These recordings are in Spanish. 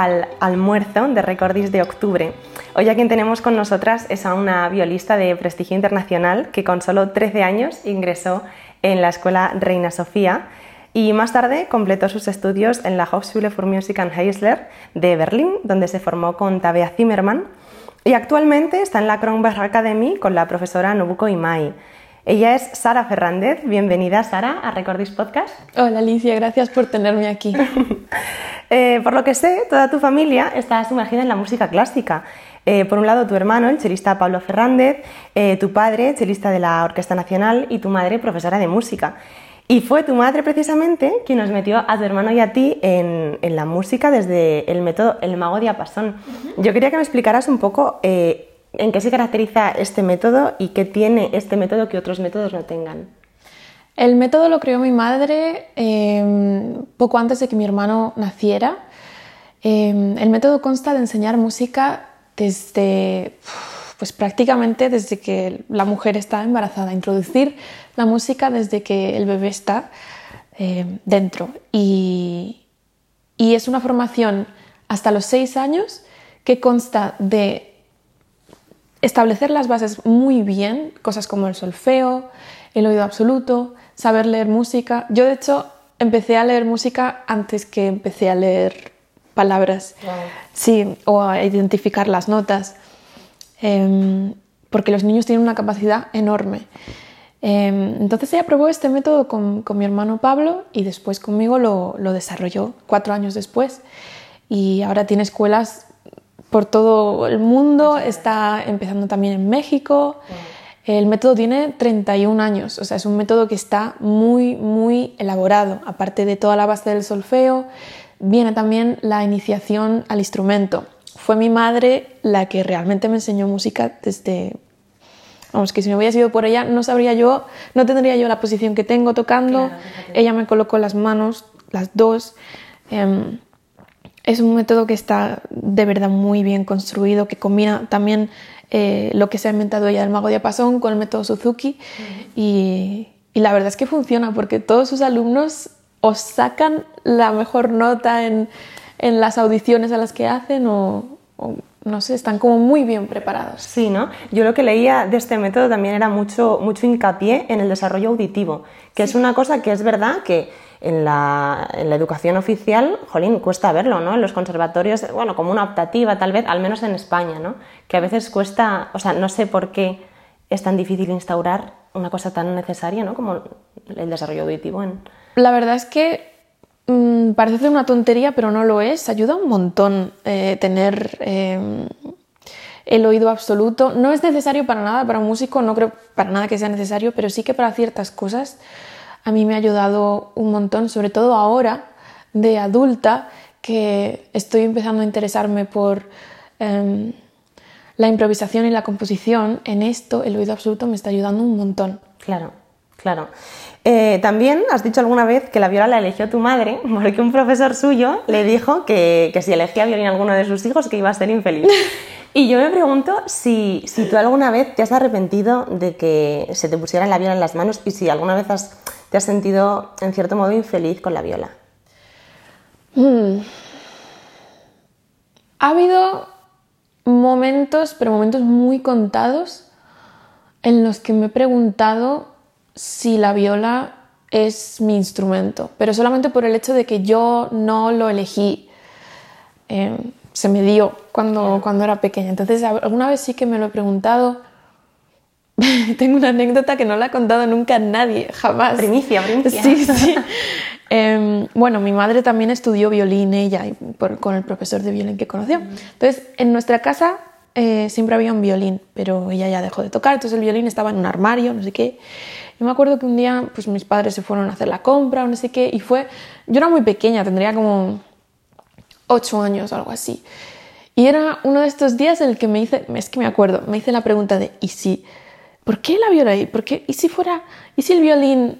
Al almuerzo de Recordis de octubre. Hoy a quien tenemos con nosotras es a una violista de prestigio internacional que con solo 13 años ingresó en la Escuela Reina Sofía y más tarde completó sus estudios en la Hochschule für Musik and Heisler de Berlín, donde se formó con Tabea Zimmermann y actualmente está en la Kronberg Academy con la profesora Nobuko Imai. Ella es Sara Fernández. Bienvenida, Sara, a Recordis Podcast. Hola, Alicia, gracias por tenerme aquí. Eh, por lo que sé, toda tu familia está sumergida en la música clásica. Eh, por un lado, tu hermano, el chelista Pablo Fernández, eh, tu padre, chelista de la Orquesta Nacional, y tu madre, profesora de música. Y fue tu madre precisamente quien nos metió a tu hermano y a ti en, la música desde el método El Mago Diapasón. Yo quería que me explicaras un poco en qué se caracteriza este método y qué tiene este método que otros métodos no tengan. El método lo creó mi madre em, poco antes de que mi hermano naciera. Em, el método consta de enseñar música desde, pues prácticamente desde que la mujer está embarazada, introducir la música desde que el bebé está em, dentro. Y, y es una formación hasta los seis años que consta de establecer las bases muy bien, cosas como el solfeo, el oído absoluto, saber leer música. Yo de hecho empecé a leer música antes que empecé a leer palabras, sí, o a identificar las notas, em, porque los niños tienen una capacidad enorme. Em, entonces ella probó este método con, mi hermano Pablo y después conmigo lo, lo desarrolló cuatro años después y ahora tiene escuelas por todo el mundo, está empezando también en México. El método tiene 31 años, o sea, es un método que está muy, muy elaborado. Aparte de toda la base del solfeo, viene también la iniciación al instrumento. Fue mi madre la que realmente me enseñó música desde... Vamos, que si me hubiera sido por ella, no sabría yo, no tendría yo la posición que tengo tocando. ella me colocó las manos, las dos. Em, es un método que está de verdad muy bien construido, que combina también eh, lo que se ha inventado ella del mago diapasón con el método Suzuki y, la verdad es que funciona porque todos sus alumnos os sacan la mejor nota en, las audiciones a las que hacen o, no sé, están como muy bien preparados. Sí, ¿no? Yo lo que leía de este método también era mucho, mucho hincapié en el desarrollo auditivo, que es una cosa que es verdad que en la, educación oficial, jolín, cuesta verlo, ¿no? En los conservatorios, bueno, como una optativa tal vez, al menos en España, ¿no? Que a veces cuesta, o sea, no sé por qué es tan difícil instaurar una cosa tan necesaria, ¿no? Como el desarrollo auditivo en... La verdad es que mm, parece una tontería, pero no lo es. Ayuda un montón eh, tener... Em, el oído absoluto. No es necesario para nada, para un músico no creo para nada que sea necesario, pero sí que para ciertas cosas a mí me ha ayudado un montón, sobre todo ahora de adulta, que estoy empezando a interesarme por em, la improvisación y la composición. En esto el oído absoluto me está ayudando un montón. Claro, claro. Eh, también has dicho alguna vez que la viola la eligió tu madre porque un profesor suyo le dijo que, que si elegía violín a alguno de sus hijos que iba a ser infeliz. Y yo me pregunto si, si, tú alguna vez te has arrepentido de que se te pusiera la viola en las manos y si alguna vez has te has sentido en cierto modo infeliz con la viola? Hmm. Ha habido momentos, pero momentos muy contados, en los que me he preguntado si la viola es mi instrumento, pero solamente por el hecho de que yo no lo elegí. Em, se me dio cuando, cuando era pequeña. Entonces, alguna vez sí que me lo he preguntado Tengo una anécdota que no la ha contado nunca nadie, jamás. Primicia, primicia. Sí, sí. Em, bueno, mi madre también estudió violín, ella, con el profesor de violín que conoció. Entonces, en nuestra casa eh, siempre había un violín, pero ella ya dejó de tocar, entonces el violín estaba en un armario, no sé qué. Y me acuerdo que un día, pues mis padres se fueron a hacer la compra no sé qué, y fue, yo era muy pequeña, tendría como ocho años o algo así. Y era uno de estos días en el que me hice, es que me acuerdo, me hice la pregunta de, ¿y si ¿por qué la viola ahí? ¿Por ¿Y si fuera, y si el violín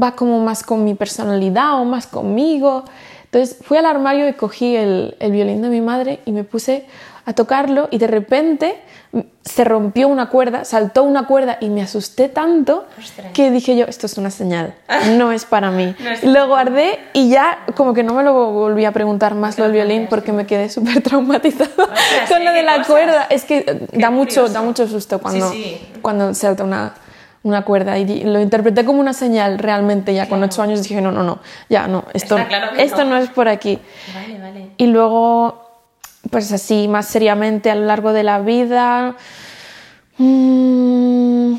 va como más con mi personalidad o más conmigo? Entonces fui al armario y cogí el, violín de mi madre y me puse a tocarlo y de repente se rompió una cuerda, saltó una cuerda y me asusté tanto que dije yo, esto es una señal, no es para mí. lo guardé y ya como que no me lo volví a preguntar más lo del violín porque me quedé súper traumatizada con lo de la cuerda. Es que da mucho, da mucho susto cuando, cuando salta una, una cuerda y lo interpreté como una señal realmente ya con ocho años dije no no no ya no esto esto no. es por aquí vale, vale. y luego pues así más seriamente a lo largo de la vida. Mm,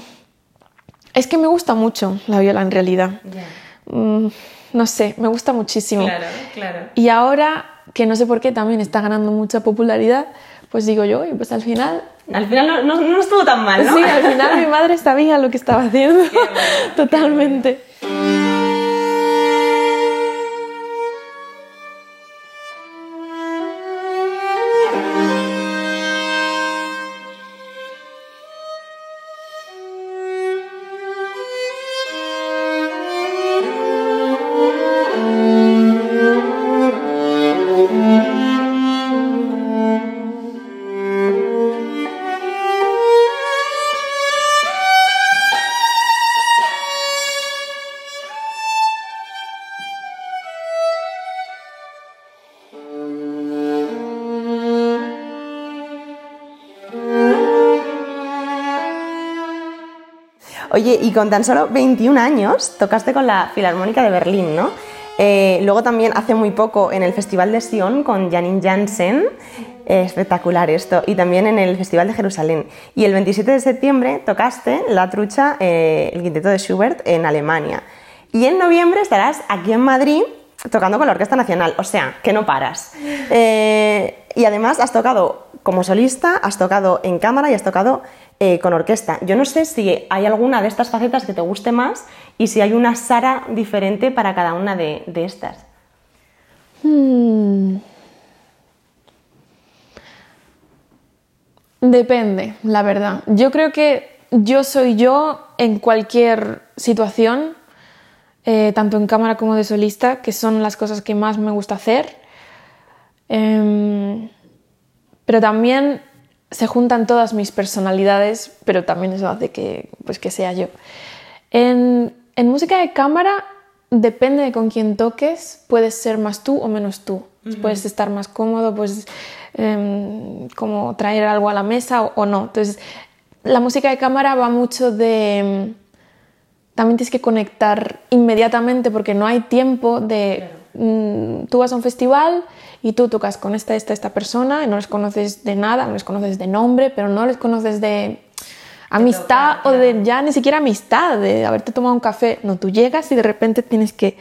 es que me gusta mucho la viola en realidad. Mm, no sé, me gusta muchísimo. Claro, claro. Y ahora, que no sé por qué también está ganando mucha popularidad, pues digo yo, pues al final... Al final no, no, estuvo tan mal, ¿no? Sí, al final mi madre sabía lo que estaba haciendo. Totalmente. Oye, y con tan solo 21 años tocaste con la Filarmónica de Berlín, ¿no? Eh, luego también hace muy poco en el Festival de Sion con Janine Janssen, espectacular esto, y también en el Festival de Jerusalén. Y el 27 de septiembre tocaste la trucha, eh, el quinteto de Schubert en Alemania. Y en noviembre estarás aquí en Madrid tocando con la Orquesta Nacional, o sea, que no paras. Eh, y además has tocado como solista, has tocado en cámara y has tocado eh, con orquesta. Yo no sé si hay alguna de estas facetas que te guste más y si hay una Sara diferente para cada una de, estas. Hmm. Depende, la verdad. Yo creo que yo soy yo en cualquier situación, eh, tanto en cámara como de solista, que son las cosas que más me gusta hacer. Em, pero también se juntan todas mis personalidades, pero también eso hace que, pues, que sea yo. En, música de cámara depende de con quién toques, puedes ser más tú o menos tú. Puedes estar más cómodo, pues como traer algo a la mesa o, no. Entonces, la música de cámara va mucho de... Em, también tienes que conectar inmediatamente porque no hay tiempo de... Mm, tú vas a un festival y tú tocas con esta, esta, esta persona y no les conoces de nada, no les conoces de nombre, pero no les conoces de amistad o de ya ni siquiera amistad, de haberte tomado un café. No, tú llegas y de repente tienes que,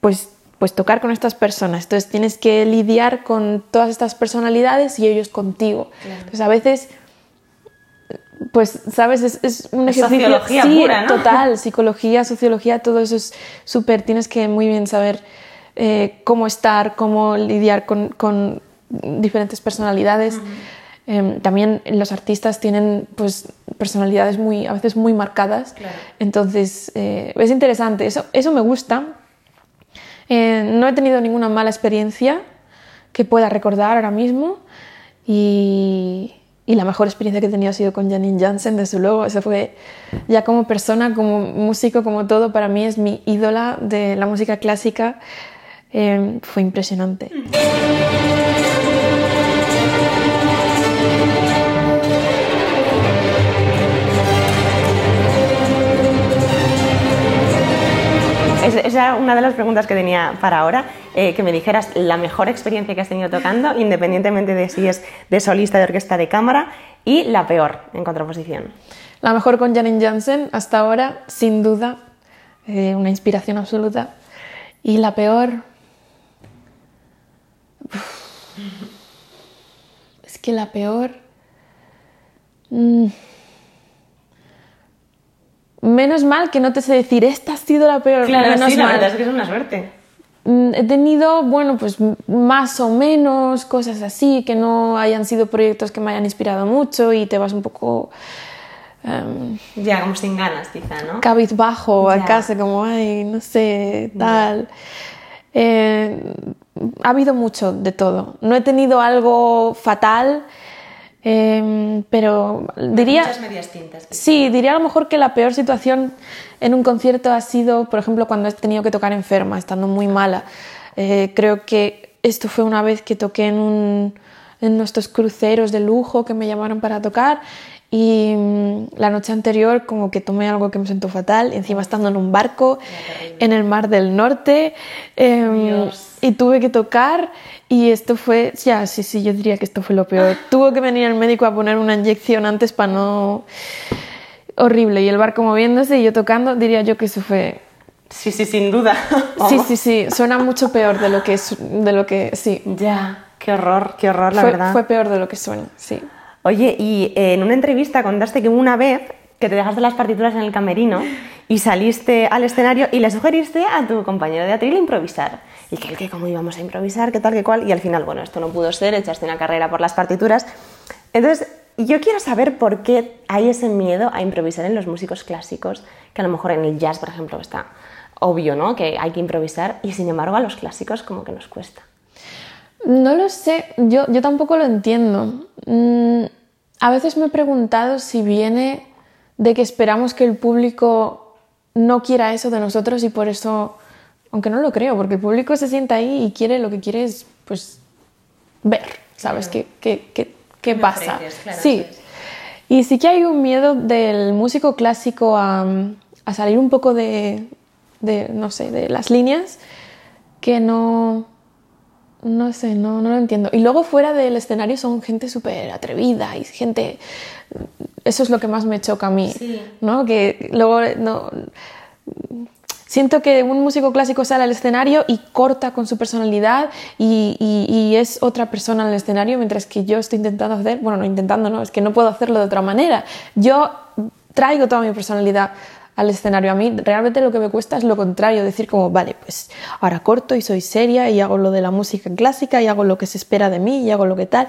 pues, pues tocar con estas personas. Entonces tienes que lidiar con todas estas personalidades y ellos contigo. Entonces a veces, pues, sabes, es, un ejercicio... sí, total, psicología, sociología, todo eso es súper, tienes que muy bien saber eh, cómo estar, cómo lidiar con, diferentes personalidades. Em, también los artistas tienen pues, personalidades muy, a veces muy marcadas, entonces eh, es interesante, eso, eso me gusta. Eh, no he tenido ninguna mala experiencia que pueda recordar ahora mismo y, y, la mejor experiencia que he tenido ha sido con Janine Jansen, desde luego. Eso fue ya como persona, como músico, como todo, para mí es mi ídola de la música clásica. Em, fue impresionante. Esa era una de las preguntas que tenía para ahora, eh, que me dijeras la mejor experiencia que has tenido tocando, independientemente de si es de solista, de orquesta, de cámara, y la peor en contraposición. La mejor con Janine Jansen, hasta ahora, sin duda, eh, una inspiración absoluta. Y la peor, que la peor... Mm, menos mal que no te sé decir, esta ha sido la peor. Claro, menos sí, la verdad es que es una suerte. Mm, he tenido, bueno, pues más o menos cosas así, que no hayan sido proyectos que me hayan inspirado mucho y te vas un poco... Um, ya, como sin ganas, quizá, ¿no? Cabizbajo a casa, como, ay, no sé, tal. Eh, ha habido mucho de todo. No he tenido algo fatal, Em, pero diría... Muchas medias tintas. Sí, diría a lo mejor que la peor situación en un concierto ha sido, por ejemplo, cuando he tenido que tocar enferma, estando muy mala. Eh, creo que esto fue una vez que toqué en, un, en nuestros cruceros de lujo que me llamaron para tocar y mm, la noche anterior como que tomé algo que me sentó fatal, encima estando en un barco en el mar del norte em, y tuve que tocar y esto fue, ya, sí, sí, yo diría que esto fue lo peor. Tuvo que venir el médico a poner una inyección antes para no... Horrible, y el barco moviéndose y yo tocando, diría yo que eso fue... Sí, sí, sin duda. Sí, sí, sí, suena mucho peor de lo que, es, de lo que sí. Ya, qué horror, qué horror, la fue, verdad. Fue peor de lo que suena, sí. Oye, y eh, en una entrevista contaste que una vez que te dejaste las partituras en el camerino y saliste al escenario y le sugeriste a tu compañero de atril improvisar. Y que que cómo íbamos a improvisar, qué tal, qué cual. Y al final, bueno, esto no pudo ser, echaste una carrera por las partituras. Entonces, yo quiero saber por qué hay ese miedo a improvisar en los músicos clásicos, que a lo mejor en el jazz, por ejemplo, está obvio, ¿no? Que hay que improvisar y sin embargo a los clásicos como que nos cuesta. No lo sé, yo, yo tampoco lo entiendo. Mm, a veces me he preguntado si viene de que esperamos que el público no quiera eso de nosotros y por eso, aunque no lo creo, porque el público se sienta ahí y quiere lo que quiere es pues ver, ¿sabes? ¿Qué, qué, qué, qué pasa? Claro, sí. Y sí que hay un miedo del músico clásico a, a salir un poco de, de, no sé, de las líneas que no, no sé, no, no lo entiendo. Y luego fuera del escenario son gente súper atrevida y gente... Eso es lo que más me choca a mí, Sí. ¿no? Que luego no... Siento que un músico clásico sale al escenario y corta con su personalidad y, y- y es otra persona en el escenario, mientras que yo estoy intentando hacer, bueno, no intentando, no, es que no puedo hacerlo de otra manera. Yo traigo toda mi personalidad al escenario. A mí realmente lo que me cuesta es lo contrario, decir como, vale, pues ahora corto y soy seria y hago lo de la música clásica y hago lo que se espera de mí y hago lo que tal.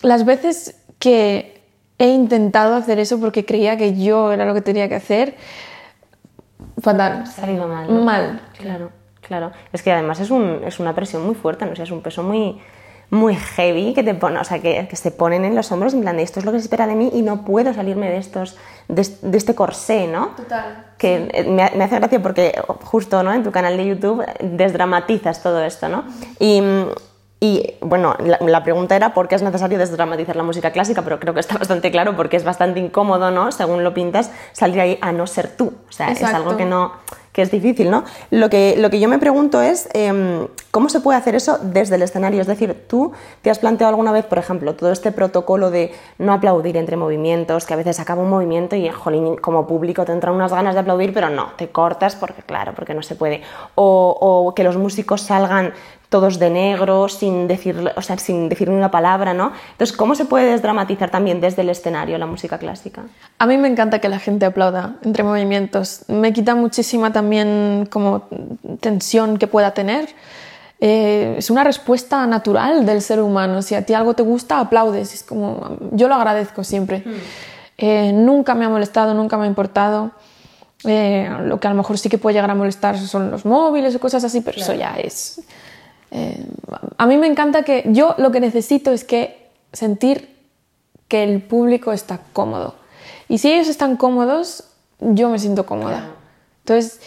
Las veces que he intentado hacer eso porque creía que yo era lo que tenía que hacer, fatal. Salido mal. ¿no? Mal. Claro, claro. Es que además es, un, es una presión muy fuerte, ¿no? O sea, es un peso muy, muy heavy que te pone, o sea, que, que se ponen en los hombros en plan de esto es lo que se espera de mí y no puedo salirme de estos, de, de este corsé, ¿no? Total. Que eh, me, me hace gracia porque justo, ¿no? En tu canal de YouTube desdramatizas todo esto, ¿no? Y, y, bueno, la, la pregunta era por qué es necesario desdramatizar la música clásica, pero creo que está bastante claro porque es bastante incómodo, ¿no? Según lo pintas, salir ahí a no ser tú. O sea, es Exacto. algo que no que es difícil, ¿no? Lo que, lo que yo me pregunto es em, cómo se puede hacer eso desde el escenario. Es decir, tú te has planteado alguna vez, por ejemplo, todo este protocolo de no aplaudir entre movimientos, que a veces acaba un movimiento y, jolín, como público te entran unas ganas de aplaudir, pero no, te cortas porque, claro, porque no se puede. O, o que los músicos salgan todos de negro, sin decir, o sea, sin decir ni una palabra, ¿no? Entonces, ¿cómo se puede desdramatizar también desde el escenario la música clásica? A mí me encanta que la gente aplauda entre movimientos. Me quita muchísima también como tensión que pueda tener. Eh, es una respuesta natural del ser humano. Si a ti algo te gusta, aplaudes. Es como, yo lo agradezco siempre. Eh, nunca me ha molestado, nunca me ha importado. Eh, lo que a lo mejor sí que puede llegar a molestar son los móviles o cosas así, pero eso ya es... eh, a mí me encanta que yo lo que necesito es que sentir que el público está cómodo. Y si ellos están cómodos, yo me siento cómoda. Entonces,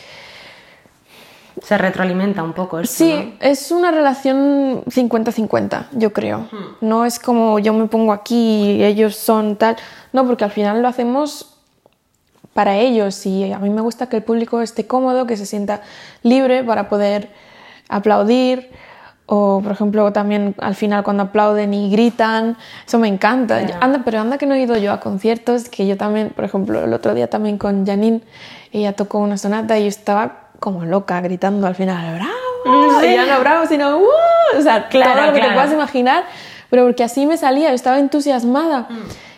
Se retroalimenta un poco esto, sí, ¿no? es una relación 50-50, yo creo. No es como yo me pongo aquí y ellos son tal. No, porque al final lo hacemos para ellos y a mí me gusta que el público esté cómodo, que se sienta libre para poder aplaudir o por ejemplo también al final cuando aplauden y gritan, eso me encanta. Claro. Anda, pero anda que no he ido yo a conciertos, que yo también, por ejemplo, el otro día también con Janine, ella tocó una sonata y yo estaba como loca gritando al final, ¡bravo! Sí. Y ya no bravo, sino ¡uh! O sea, Claro, todo lo que claro. te puedas imaginar, pero porque así me salía, yo estaba entusiasmada.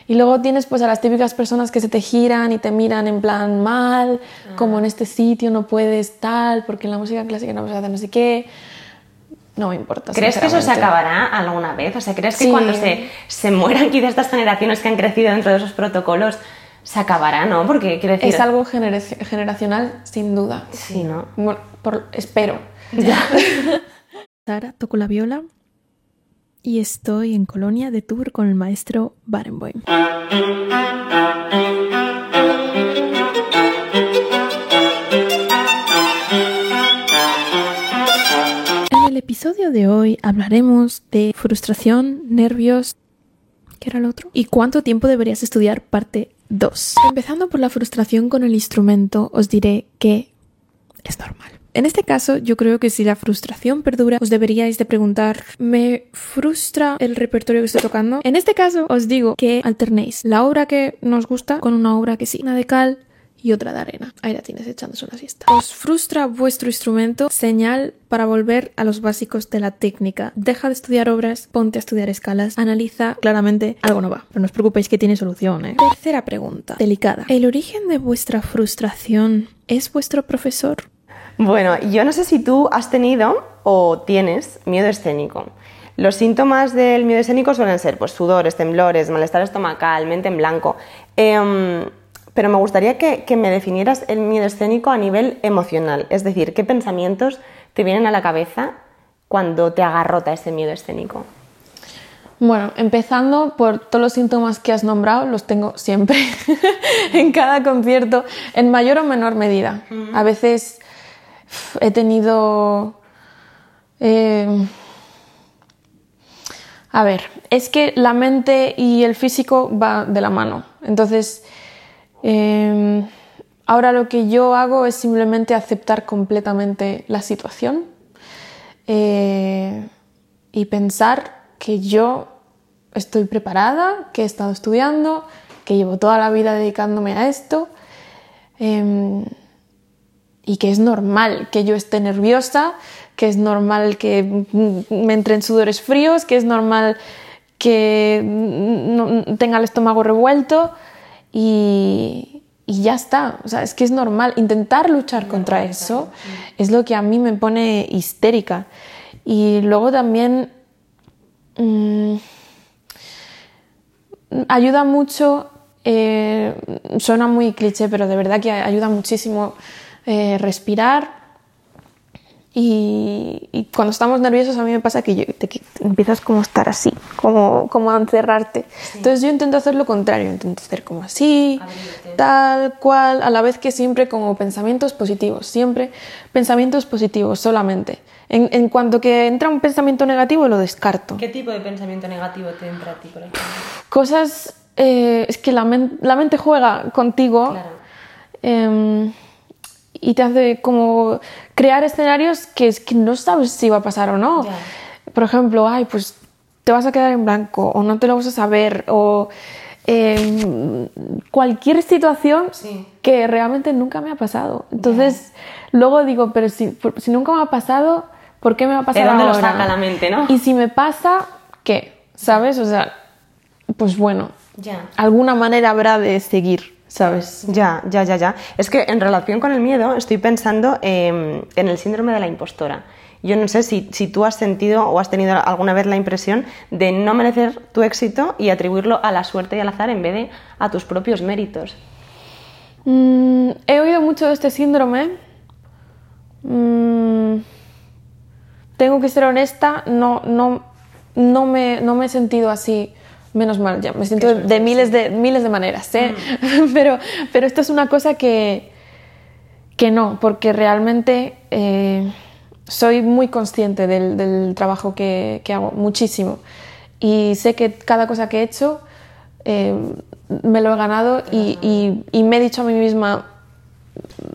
Y luego tienes pues a las típicas personas que se te giran y te miran en plan mal, como en este sitio no puedes tal, porque en la música clásica no puedes hacer no sé qué. No me importa. ¿Crees que eso se acabará alguna vez? O sea, ¿crees que Sí. cuando se, se mueran quizás estas generaciones que han crecido dentro de esos protocolos, se acabará, ¿no? Porque quiero decir... Es algo genera- generacional, sin duda. Sí, ¿no? Bueno, por- espero. Ya. Sara, toco la viola y estoy en Colonia de tour con el maestro Barenboim. Episodio de hoy hablaremos de frustración, nervios, ¿qué era el otro? Y cuánto tiempo deberías estudiar parte 2. Empezando por la frustración con el instrumento, os diré que es normal. En este caso, yo creo que si la frustración perdura, os deberíais de preguntar, ¿me frustra el repertorio que estoy tocando? En este caso, os digo que alternéis la obra que nos gusta con una obra que sí, una de cal y otra de arena. Ahí la tienes echándose una siesta. ¿Os frustra vuestro instrumento? Señal para volver a los básicos de la técnica. Deja de estudiar obras, ponte a estudiar escalas, analiza claramente algo no va. Pero no os preocupéis que tiene solución, ¿eh? Tercera pregunta, delicada. ¿El origen de vuestra frustración es vuestro profesor? Bueno, yo no sé si tú has tenido o tienes miedo escénico. Los síntomas del miedo escénico suelen ser pues, sudores, temblores, malestar estomacal, mente en blanco. Em, pero me gustaría que, me definieras el miedo escénico a nivel emocional. Es decir, ¿qué pensamientos te vienen a la cabeza cuando te agarrota ese miedo escénico? Bueno, empezando por todos los síntomas que has nombrado, los tengo siempre, en cada concierto, en mayor o menor medida. A veces he tenido... Eh, a ver, es que la mente y el físico va de la mano. Entonces, em, ahora lo que yo hago es simplemente aceptar completamente la situación eh, y pensar que yo estoy preparada, que he estado estudiando, que llevo toda la vida dedicándome a esto. Em, y que es normal que yo esté nerviosa, que es normal que me entren sudores fríos, que es normal que tenga el estómago revuelto y, y, ya está. O sea, es que es normal. Intentar luchar contra eso es lo que a mí me pone histérica. Y luego también mm, ayuda mucho, eh, suena muy cliché, pero de verdad que ayuda muchísimo eh, respirar. Y, cuando estamos nerviosos a mí me pasa que, empiezas como a estar así, como, como a encerrarte. Entonces yo intento hacer lo contrario, intento hacer como así, tal cual, a la vez que siempre como pensamientos positivos, siempre pensamientos positivos solamente. En, en cuanto que entra un pensamiento negativo lo descarto. ¿Qué tipo de pensamiento negativo te entra a ti, por ejemplo? Cosas, eh, es que la, la, mente juega contigo. Claro. Em, y te hace como crear escenarios que, es que no sabes si va a pasar o no. Por ejemplo, ay, pues te vas a quedar en blanco o no te lo vas a saber o em, cualquier situación que realmente nunca me ha pasado. Entonces, luego digo, pero si, si, nunca me ha pasado, ¿por qué me va a pasar ¿De dónde lo saca la mente, no? Y si me pasa, ¿qué? ¿Sabes? O sea, pues bueno, alguna manera habrá de seguir. ¿Sabes? Ya, ya, ya, ya. Es que en relación con el miedo estoy pensando em, en el síndrome de la impostora. Yo no sé si, tú has sentido o has tenido alguna vez la impresión de no merecer tu éxito y atribuirlo a la suerte y al azar en vez de a tus propios méritos. Mm, he oído mucho de este síndrome. Mm, tengo que ser honesta, no, no, no, me, no me he sentido así menos mal, ya me siento de miles de, miles de maneras, ¿eh? Mm. pero, pero esto es una cosa que, que no, porque realmente eh, soy muy consciente del, trabajo que, hago, muchísimo. Y sé que cada cosa que he hecho eh, me lo he ganado y, y me he dicho a mí misma,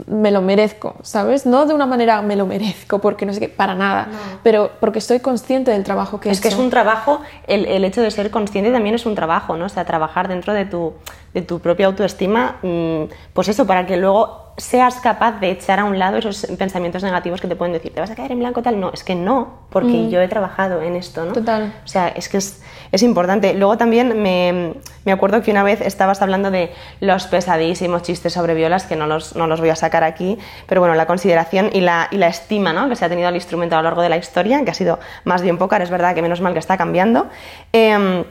me lo merezco, ¿sabes? No de una manera me lo merezco, porque no sé qué, para nada, pero porque estoy consciente del trabajo que es. Es que es un trabajo, el, el, hecho de ser consciente también es un trabajo, ¿no? O sea, trabajar dentro de tu, de tu propia autoestima, mm, pues eso, para que luego seas capaz de echar a un lado esos pensamientos negativos que te pueden decir, te vas a caer en blanco tal. No, es que no, porque mm. yo he trabajado en esto, ¿no? Total. O sea, es que es, es importante. Luego también me, me, acuerdo que una vez estabas hablando de los pesadísimos chistes sobre violas, que no los, no los voy a sacar aquí, pero bueno, la consideración y la, y la estima ¿no? que se ha tenido al instrumento a lo largo de la historia, que ha sido más bien poca, es verdad que menos mal que está cambiando. Em,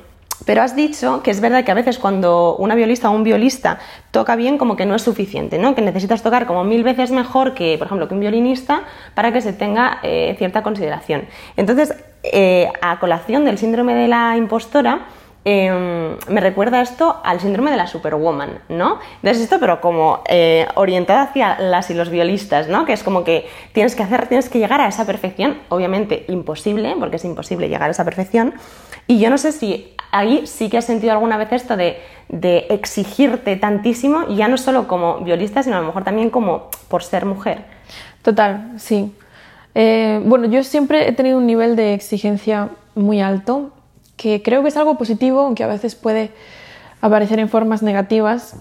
Pero has dicho que es verdad que a veces cuando una violista o un violista toca bien, como que no es suficiente, ¿no? Que necesitas tocar como mil veces mejor que, por ejemplo, que un violinista para que se tenga eh, cierta consideración. Entonces, eh, a colación del síndrome de la impostora, Em, me recuerda esto al síndrome de la superwoman, ¿no? Entonces esto, pero como eh, orientada hacia las y los violistas, ¿no? Que es como que tienes que hacer, tienes que llegar a esa perfección, obviamente imposible, porque es imposible llegar a esa perfección. Y yo no sé si ahí sí que has sentido alguna vez esto de, exigirte tantísimo, ya no solo como violista, sino a lo mejor también como por ser mujer. Total, sí. Eh, bueno, yo siempre he tenido un nivel de exigencia muy alto que creo que es algo positivo, aunque a veces puede aparecer en formas negativas,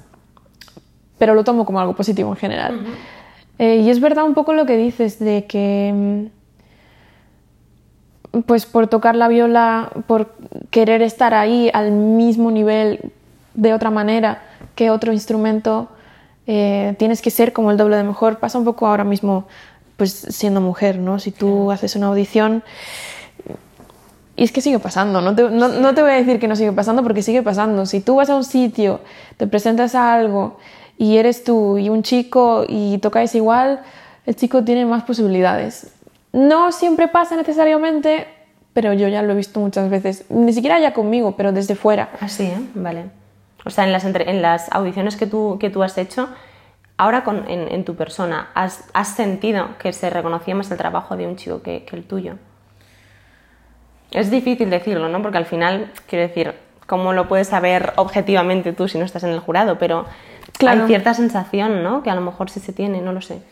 pero lo tomo como algo positivo en general. Eh, y es verdad un poco lo que dices de que, mm, pues por tocar la viola, por querer estar ahí al mismo nivel de otra manera que otro instrumento, eh, tienes que ser como el doble de mejor. Pasa un poco ahora mismo, pues siendo mujer, ¿no? Si tú haces una audición y es que sigue pasando, no te, no, te, voy a decir que no sigue pasando porque sigue pasando. Si tú vas a un sitio, te presentas a algo y eres tú y un chico y tocáis igual, el chico tiene más posibilidades. No siempre pasa necesariamente, pero yo ya lo he visto muchas veces. Ni siquiera ya conmigo, pero desde fuera. Así, ¿eh? Vale. O sea, en las, audiciones que tú, que tú has hecho, ahora en, tu persona, ¿has, ¿has, sentido que se reconocía más el trabajo de un chico que el tuyo? Es difícil decirlo, ¿no? Porque al final, quiero decir, ¿cómo lo puedes saber objetivamente tú si no estás en el jurado? Pero hay cierta sensación, ¿no? Que a lo mejor sí se tiene, no lo sé.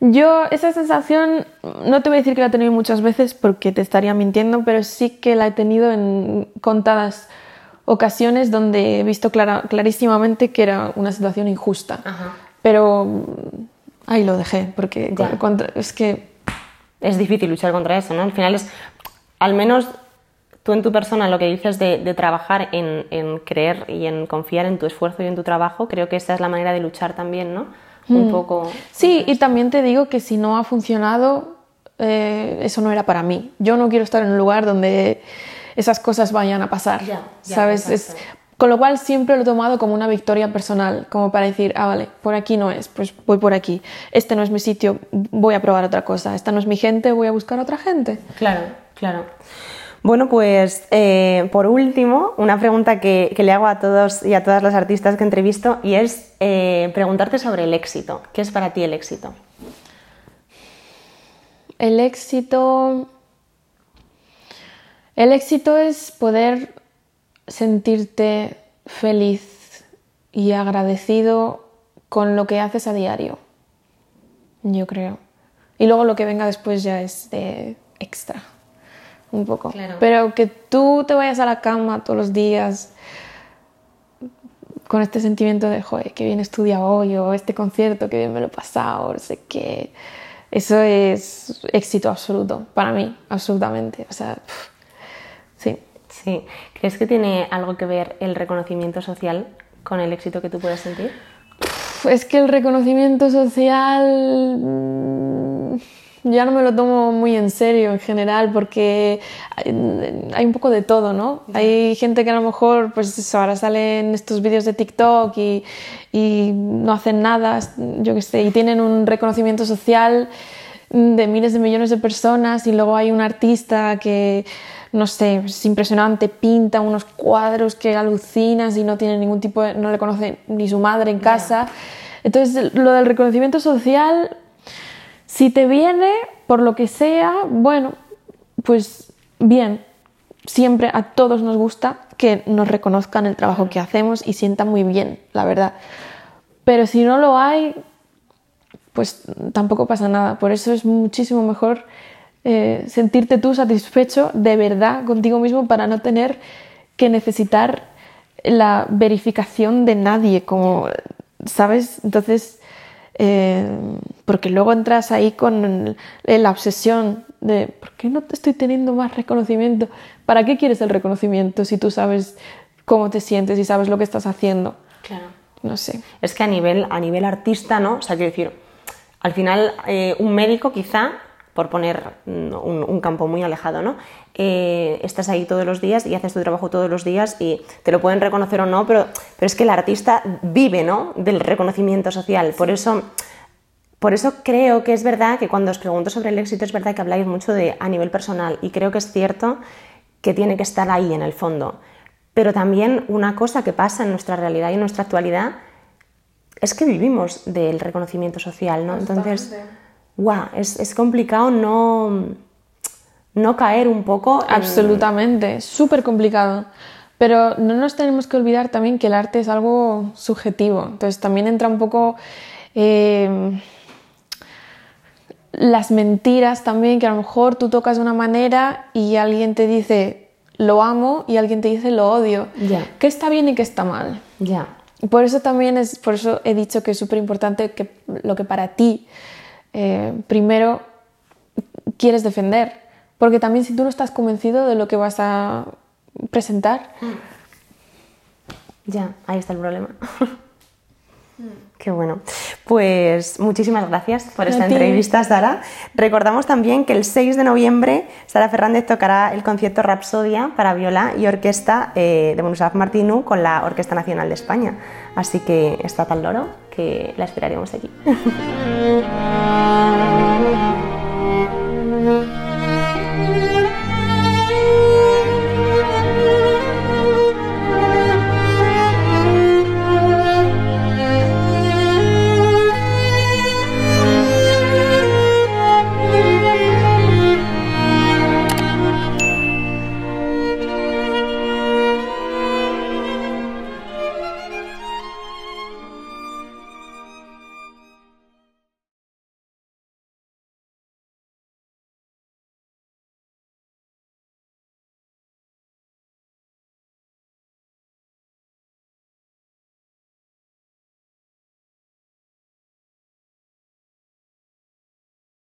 Yo esa sensación, no te voy a decir que la he tenido muchas veces porque te estaría mintiendo, pero sí que la he tenido en contadas ocasiones donde he visto clarísimamente que era una situación injusta. Pero ahí lo dejé, porque es que... Es difícil luchar contra eso, ¿no? Al final es, al menos tú en tu persona lo que dices de, trabajar en, creer y en confiar en tu esfuerzo y en tu trabajo, creo que esa es la manera de luchar también, ¿no? Un mm. poco. Sí, y también te digo que si no ha funcionado, eh, eso no era para mí. Yo no quiero estar en un lugar donde esas cosas vayan a pasar, ¿sabes? con lo cual siempre lo he tomado como una victoria personal, como para decir, ah, vale, por aquí no es, pues voy por aquí. Este no es mi sitio, voy a probar otra cosa. Esta no es mi gente, voy a buscar otra gente. Claro, claro. Bueno, pues eh, por último, una pregunta que, le hago a todos y a todas las artistas que entrevisto y es eh, preguntarte sobre el éxito. ¿Qué es para ti el éxito? El éxito. El éxito es poder sentirte feliz y agradecido con lo que haces a diario. Yo creo. Y luego lo que venga después ya es de extra un poco. Pero que tú te vayas a la cama todos los días con este sentimiento de, joder, que bien estudia hoy, o este concierto, que bien me lo he pasado, no sé qué. Eso es éxito absoluto, para mí, absolutamente. O sea, sí. Sí. ¿Crees que tiene algo que ver el reconocimiento social con el éxito que tú puedas sentir? Es que el reconocimiento social mm, ya no me lo tomo muy en serio en general porque hay, un poco de todo, ¿no? Hay gente que a lo mejor, pues ahora salen estos vídeos de TikTok y, y no hacen nada, yo qué sé, y tienen un reconocimiento social de miles de millones de personas y luego hay un artista que, no sé, es impresionante, pinta unos cuadros que alucinas y no tiene ningún tipo de, no le conoce ni su madre en casa. Entonces, lo del reconocimiento social si te viene por lo que sea, bueno, pues bien, siempre a todos nos gusta que nos reconozcan el trabajo que hacemos y sientan muy bien, la verdad. Pero si no lo hay, pues tampoco pasa nada. Por eso es muchísimo mejor eh, sentirte tú satisfecho de verdad contigo mismo para no tener que necesitar la verificación de nadie, como, ¿sabes? Entonces, eh, porque luego entras ahí con la obsesión de ¿por qué no te estoy teniendo más reconocimiento? ¿Para qué quieres el reconocimiento si tú sabes cómo te sientes y sabes lo que estás haciendo? Claro. No sé. Es que a nivel, a nivel artista, ¿no? O sea, quiero decir, al final eh, un médico quizá por poner un, campo muy alejado, ¿no? Eh, estás ahí todos los días y haces tu trabajo todos los días y te lo pueden reconocer o no, pero, pero es que el artista vive, ¿no? Del reconocimiento social. Por eso por eso creo que es verdad que cuando os pregunto sobre el éxito es verdad que habláis mucho de a nivel personal y creo que es cierto que tiene que estar ahí en el fondo. Pero también una cosa que pasa en nuestra realidad y en nuestra actualidad es que vivimos del reconocimiento social, ¿no? Entonces, wow, es, complicado no, no caer un poco. Absolutamente, súper complicado. Pero no nos tenemos que olvidar también que el arte es algo subjetivo. Entonces también entra un poco eh, las mentiras también, que a lo mejor tú tocas de una manera y alguien te dice lo amo y alguien te dice lo odio. Ya. ¿Qué está bien y qué está mal? Ya. Por eso también es, por eso he dicho que es súper importante que lo que para ti eh, primero quieres defender. Porque también si tú no estás convencido de lo que vas a presentar. Ya, ahí está el problema. Qué bueno. Pues muchísimas gracias por esta entrevista, Sara. Recordamos también que el 6 de noviembre Sara Fernández tocará el concierto Rapsodia para viola y orquesta eh, de Bonusaf Martinu con la Orquesta Nacional de España. Así que está tal loro que la esperaremos aquí.